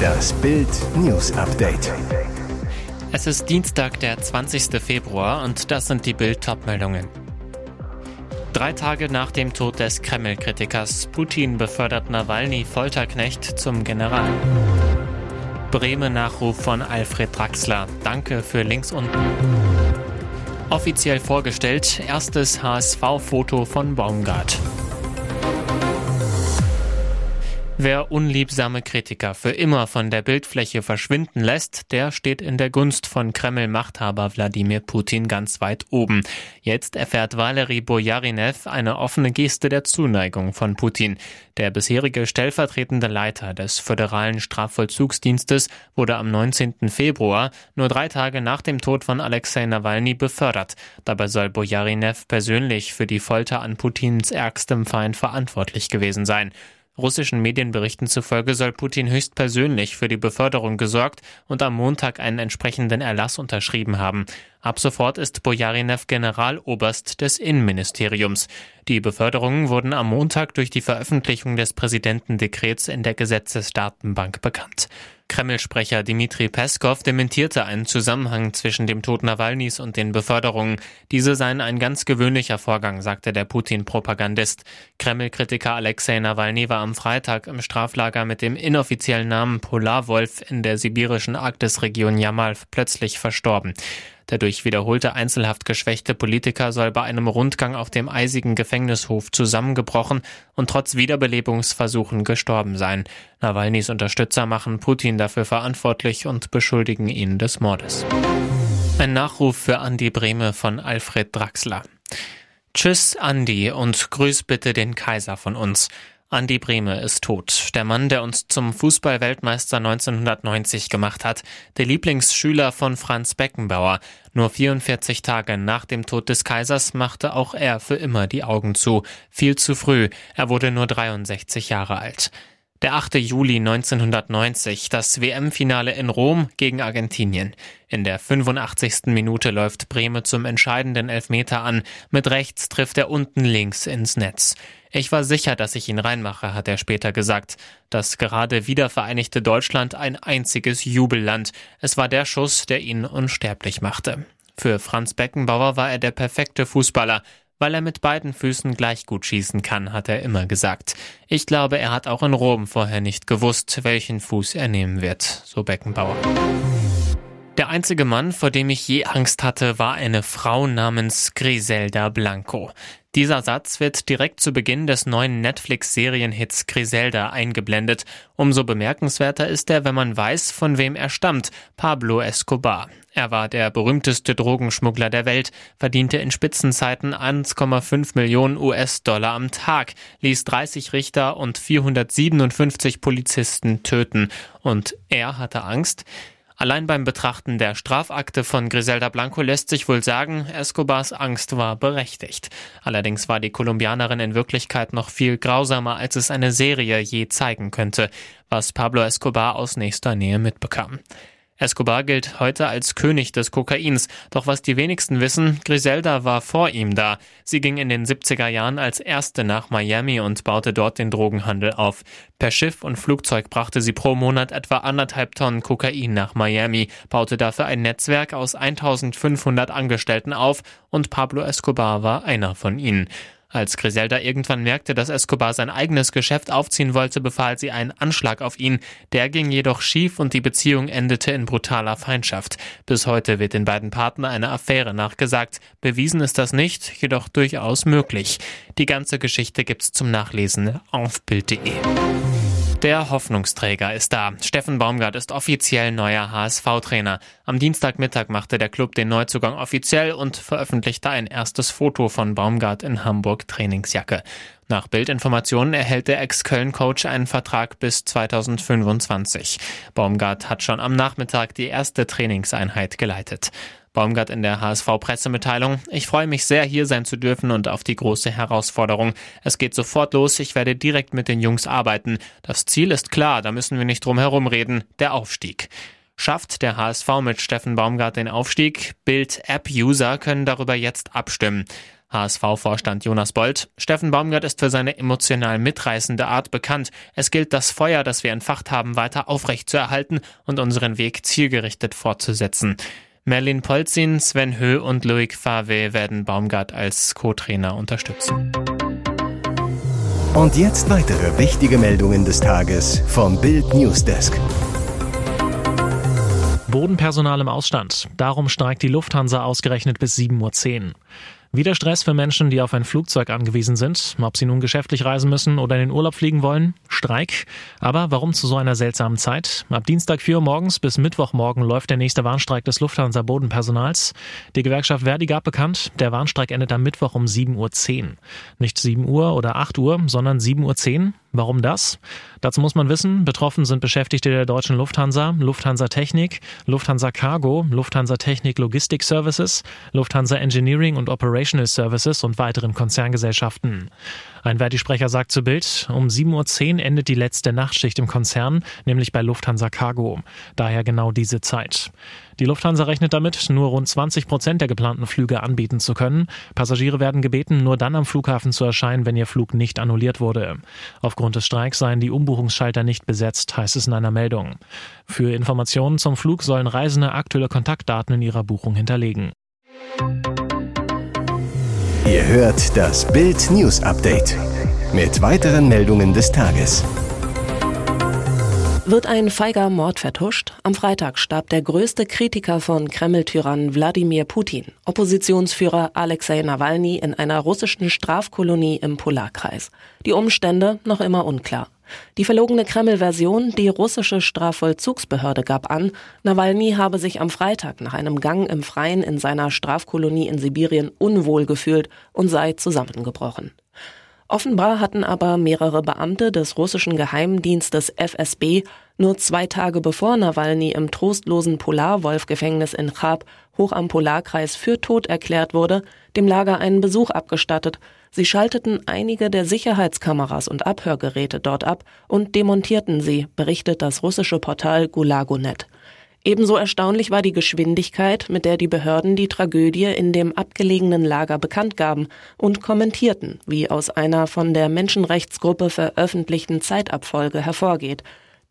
Das Bild News Update. Es ist Dienstag, der 20. Februar und das sind die Bild meldungen Drei Tage nach dem Tod des Kreml-Kritikers Putin befördert Nawalny Folterknecht zum General. Bremen-Nachruf von Alfred Draxler. Danke für links unten. Offiziell vorgestellt, erstes HSV-Foto von Baumgart. Wer unliebsame Kritiker für immer von der Bildfläche verschwinden lässt, der steht in der Gunst von Kreml-Machthaber Wladimir Putin ganz weit oben. Jetzt erfährt Valery Bojarinev eine offene Geste der Zuneigung von Putin. Der bisherige stellvertretende Leiter des föderalen Strafvollzugsdienstes wurde am 19. Februar, nur drei Tage nach dem Tod von Alexei Nawalny, befördert. Dabei soll Bojarinev persönlich für die Folter an Putins ärgstem Feind verantwortlich gewesen sein. Russischen Medienberichten zufolge soll Putin höchstpersönlich für die Beförderung gesorgt und am Montag einen entsprechenden Erlass unterschrieben haben. Ab sofort ist Bojarinev Generaloberst des Innenministeriums. Die Beförderungen wurden am Montag durch die Veröffentlichung des Präsidentendekrets in der Gesetzesdatenbank bekannt. Kreml-Sprecher Dmitri Peskov dementierte einen Zusammenhang zwischen dem Tod Nawalnys und den Beförderungen. Diese seien ein ganz gewöhnlicher Vorgang, sagte der Putin-Propagandist. Kreml-Kritiker Alexei Nawalny war am Freitag im Straflager mit dem inoffiziellen Namen Polarwolf in der sibirischen Arktisregion Jamal plötzlich verstorben. Der durch wiederholte Einzelhaft geschwächte Politiker soll bei einem Rundgang auf dem eisigen Gefängnishof zusammengebrochen und trotz Wiederbelebungsversuchen gestorben sein. Nawalnys Unterstützer machen Putin dafür verantwortlich und beschuldigen ihn des Mordes. Ein Nachruf für Andi Brehme von Alfred Draxler. Tschüss, Andi, und grüß bitte den Kaiser von uns. Andi Brehme ist tot. Der Mann, der uns zum Fußballweltmeister 1990 gemacht hat. Der Lieblingsschüler von Franz Beckenbauer. Nur 44 Tage nach dem Tod des Kaisers machte auch er für immer die Augen zu. Viel zu früh. Er wurde nur 63 Jahre alt. Der 8. Juli 1990, das WM-Finale in Rom gegen Argentinien. In der 85. Minute läuft Breme zum entscheidenden Elfmeter an. Mit rechts trifft er unten links ins Netz. Ich war sicher, dass ich ihn reinmache, hat er später gesagt. Das gerade wiedervereinigte Deutschland ein einziges Jubelland. Es war der Schuss, der ihn unsterblich machte. Für Franz Beckenbauer war er der perfekte Fußballer. Weil er mit beiden Füßen gleich gut schießen kann, hat er immer gesagt. Ich glaube, er hat auch in Rom vorher nicht gewusst, welchen Fuß er nehmen wird, so Beckenbauer. Der einzige Mann, vor dem ich je Angst hatte, war eine Frau namens Griselda Blanco. Dieser Satz wird direkt zu Beginn des neuen Netflix-Serienhits Griselda eingeblendet. Umso bemerkenswerter ist er, wenn man weiß, von wem er stammt, Pablo Escobar. Er war der berühmteste Drogenschmuggler der Welt, verdiente in Spitzenzeiten 1,5 Millionen US-Dollar am Tag, ließ 30 Richter und 457 Polizisten töten. Und er hatte Angst? Allein beim Betrachten der Strafakte von Griselda Blanco lässt sich wohl sagen, Escobars Angst war berechtigt. Allerdings war die Kolumbianerin in Wirklichkeit noch viel grausamer, als es eine Serie je zeigen könnte, was Pablo Escobar aus nächster Nähe mitbekam. Escobar gilt heute als König des Kokains, doch was die wenigsten wissen, Griselda war vor ihm da. Sie ging in den 70er Jahren als erste nach Miami und baute dort den Drogenhandel auf. Per Schiff und Flugzeug brachte sie pro Monat etwa anderthalb Tonnen Kokain nach Miami, baute dafür ein Netzwerk aus 1500 Angestellten auf und Pablo Escobar war einer von ihnen. Als Griselda irgendwann merkte, dass Escobar sein eigenes Geschäft aufziehen wollte, befahl sie einen Anschlag auf ihn. Der ging jedoch schief und die Beziehung endete in brutaler Feindschaft. Bis heute wird den beiden Partnern eine Affäre nachgesagt. Bewiesen ist das nicht, jedoch durchaus möglich. Die ganze Geschichte gibt's zum Nachlesen auf Bild.de. Der Hoffnungsträger ist da. Steffen Baumgart ist offiziell neuer HSV-Trainer. Am Dienstagmittag machte der Club den Neuzugang offiziell und veröffentlichte ein erstes Foto von Baumgart in Hamburg Trainingsjacke. Nach Bildinformationen erhält der Ex-Köln-Coach einen Vertrag bis 2025. Baumgart hat schon am Nachmittag die erste Trainingseinheit geleitet. Baumgart in der HSV-Pressemitteilung. Ich freue mich sehr, hier sein zu dürfen und auf die große Herausforderung. Es geht sofort los. Ich werde direkt mit den Jungs arbeiten. Das Ziel ist klar, da müssen wir nicht drum herum reden. Der Aufstieg. Schafft der HSV mit Steffen Baumgart den Aufstieg? Bild-App-User können darüber jetzt abstimmen. HSV-Vorstand Jonas Bold. Steffen Baumgart ist für seine emotional mitreißende Art bekannt. Es gilt, das Feuer, das wir entfacht haben, weiter aufrechtzuerhalten und unseren Weg zielgerichtet fortzusetzen. Merlin Polzin, Sven Höh und Loic Fave werden Baumgart als Co-Trainer unterstützen. Und jetzt weitere wichtige Meldungen des Tages vom Bild Newsdesk. Bodenpersonal im Ausstand. Darum streikt die Lufthansa ausgerechnet bis 7.10 Uhr. Wieder Stress für Menschen, die auf ein Flugzeug angewiesen sind, ob sie nun geschäftlich reisen müssen oder in den Urlaub fliegen wollen. Streik. Aber warum zu so einer seltsamen Zeit? Ab Dienstag 4 Uhr morgens bis Mittwochmorgen läuft der nächste Warnstreik des Lufthansa Bodenpersonals. Die Gewerkschaft Verdi gab bekannt, der Warnstreik endet am Mittwoch um 7.10 Uhr. Nicht 7 Uhr oder 8 Uhr, sondern 7.10 Uhr. Warum das? Dazu muss man wissen, betroffen sind Beschäftigte der deutschen Lufthansa, Lufthansa Technik, Lufthansa Cargo, Lufthansa Technik Logistik Services, Lufthansa Engineering und Operational Services und weiteren Konzerngesellschaften. Ein Verdi-Sprecher sagt zu Bild, um 7.10 Uhr endet die letzte Nachtschicht im Konzern, nämlich bei Lufthansa Cargo. Daher genau diese Zeit. Die Lufthansa rechnet damit, nur rund 20 Prozent der geplanten Flüge anbieten zu können. Passagiere werden gebeten, nur dann am Flughafen zu erscheinen, wenn ihr Flug nicht annulliert wurde. Aufgrund des Streiks seien die Umbuchungsschalter nicht besetzt, heißt es in einer Meldung. Für Informationen zum Flug sollen Reisende aktuelle Kontaktdaten in ihrer Buchung hinterlegen. Ihr hört das Bild News Update mit weiteren Meldungen des Tages. Wird ein feiger Mord vertuscht? Am Freitag starb der größte Kritiker von Kreml-Tyrann Wladimir Putin, Oppositionsführer Alexei Nawalny in einer russischen Strafkolonie im Polarkreis. Die Umstände noch immer unklar. Die verlogene Kreml-Version, die russische Strafvollzugsbehörde gab an, Nawalny habe sich am Freitag nach einem Gang im Freien in seiner Strafkolonie in Sibirien unwohl gefühlt und sei zusammengebrochen. Offenbar hatten aber mehrere Beamte des russischen Geheimdienstes FSB nur zwei Tage bevor Nawalny im trostlosen Polarwolf-Gefängnis in Chab hoch am Polarkreis für tot erklärt wurde, dem Lager einen Besuch abgestattet. Sie schalteten einige der Sicherheitskameras und Abhörgeräte dort ab und demontierten sie, berichtet das russische Portal Gulagonet. Ebenso erstaunlich war die Geschwindigkeit, mit der die Behörden die Tragödie in dem abgelegenen Lager bekannt gaben und kommentierten, wie aus einer von der Menschenrechtsgruppe veröffentlichten Zeitabfolge hervorgeht.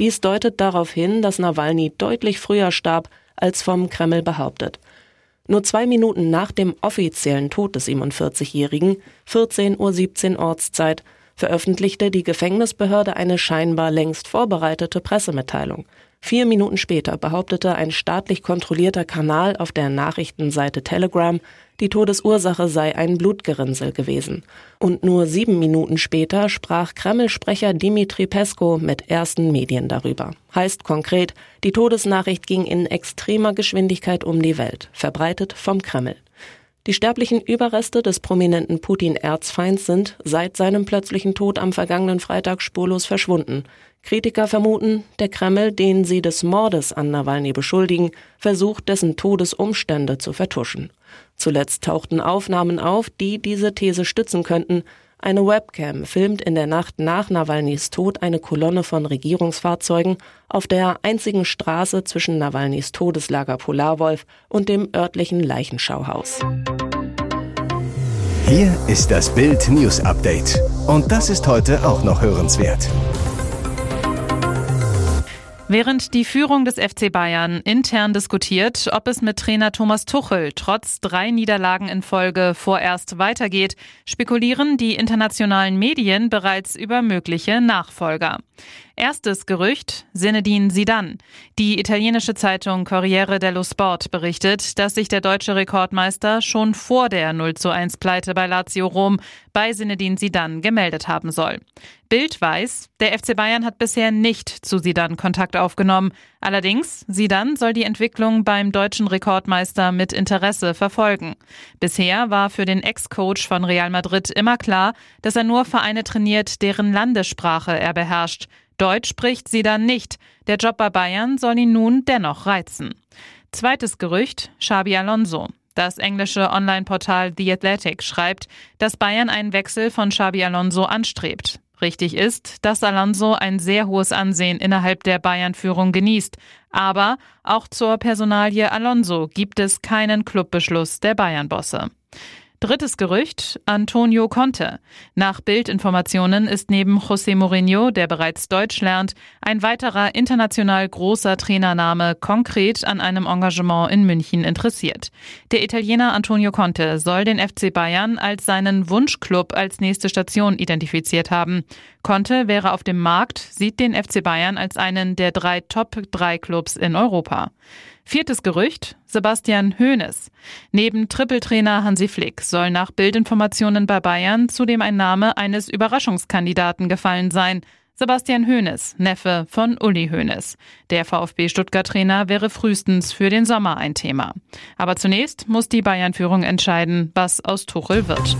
Dies deutet darauf hin, dass Nawalny deutlich früher starb, als vom Kreml behauptet. Nur zwei Minuten nach dem offiziellen Tod des 47-Jährigen, 14.17 Uhr Ortszeit, veröffentlichte die Gefängnisbehörde eine scheinbar längst vorbereitete Pressemitteilung. Vier Minuten später behauptete ein staatlich kontrollierter Kanal auf der Nachrichtenseite Telegram, die Todesursache sei ein Blutgerinnsel gewesen. Und nur sieben Minuten später sprach Kreml-Sprecher Dimitri Pesko mit ersten Medien darüber. Heißt konkret, die Todesnachricht ging in extremer Geschwindigkeit um die Welt, verbreitet vom Kreml. Die sterblichen Überreste des prominenten Putin-Erzfeinds sind seit seinem plötzlichen Tod am vergangenen Freitag spurlos verschwunden. Kritiker vermuten, der Kreml, den sie des Mordes an Nawalny beschuldigen, versucht, dessen Todesumstände zu vertuschen. Zuletzt tauchten Aufnahmen auf, die diese These stützen könnten. Eine Webcam filmt in der Nacht nach Nawalnys Tod eine Kolonne von Regierungsfahrzeugen auf der einzigen Straße zwischen Nawalnys Todeslager Polarwolf und dem örtlichen Leichenschauhaus. Hier ist das Bild News Update. Und das ist heute auch noch hörenswert. Während die Führung des FC Bayern intern diskutiert, ob es mit Trainer Thomas Tuchel trotz drei Niederlagen in Folge vorerst weitergeht, spekulieren die internationalen Medien bereits über mögliche Nachfolger. Erstes Gerücht, Zinedine Zidane. Die italienische Zeitung Corriere dello Sport berichtet, dass sich der deutsche Rekordmeister schon vor der 0 zu 1 Pleite bei Lazio Rom bei Zinedine Zidane gemeldet haben soll. Bild weiß, der FC Bayern hat bisher nicht zu Zidane Kontakt aufgenommen. Allerdings, Zidane soll die Entwicklung beim deutschen Rekordmeister mit Interesse verfolgen. Bisher war für den Ex-Coach von Real Madrid immer klar, dass er nur Vereine trainiert, deren Landessprache er beherrscht. Deutsch spricht sie dann nicht. Der Job bei Bayern soll ihn nun dennoch reizen. Zweites Gerücht, Xabi Alonso. Das englische Online-Portal The Athletic schreibt, dass Bayern einen Wechsel von Xabi Alonso anstrebt. Richtig ist, dass Alonso ein sehr hohes Ansehen innerhalb der Bayern-Führung genießt. Aber auch zur Personalie Alonso gibt es keinen Clubbeschluss der Bayern-Bosse. Drittes Gerücht, Antonio Conte. Nach Bildinformationen ist neben José Mourinho, der bereits Deutsch lernt, ein weiterer international großer Trainername konkret an einem Engagement in München interessiert. Der Italiener Antonio Conte soll den FC Bayern als seinen Wunschclub als nächste Station identifiziert haben. Conte wäre auf dem Markt, sieht den FC Bayern als einen der drei Top-3-Clubs in Europa. Viertes Gerücht, Sebastian Hoeneß. Neben Trippeltrainer Hansi Flick soll nach Bildinformationen bei Bayern zudem ein Name eines Überraschungskandidaten gefallen sein. Sebastian Hoeneß, Neffe von Uli Hoeneß. Der VfB Stuttgart-Trainer wäre frühestens für den Sommer ein Thema. Aber zunächst muss die Bayern-Führung entscheiden, was aus Tuchel wird.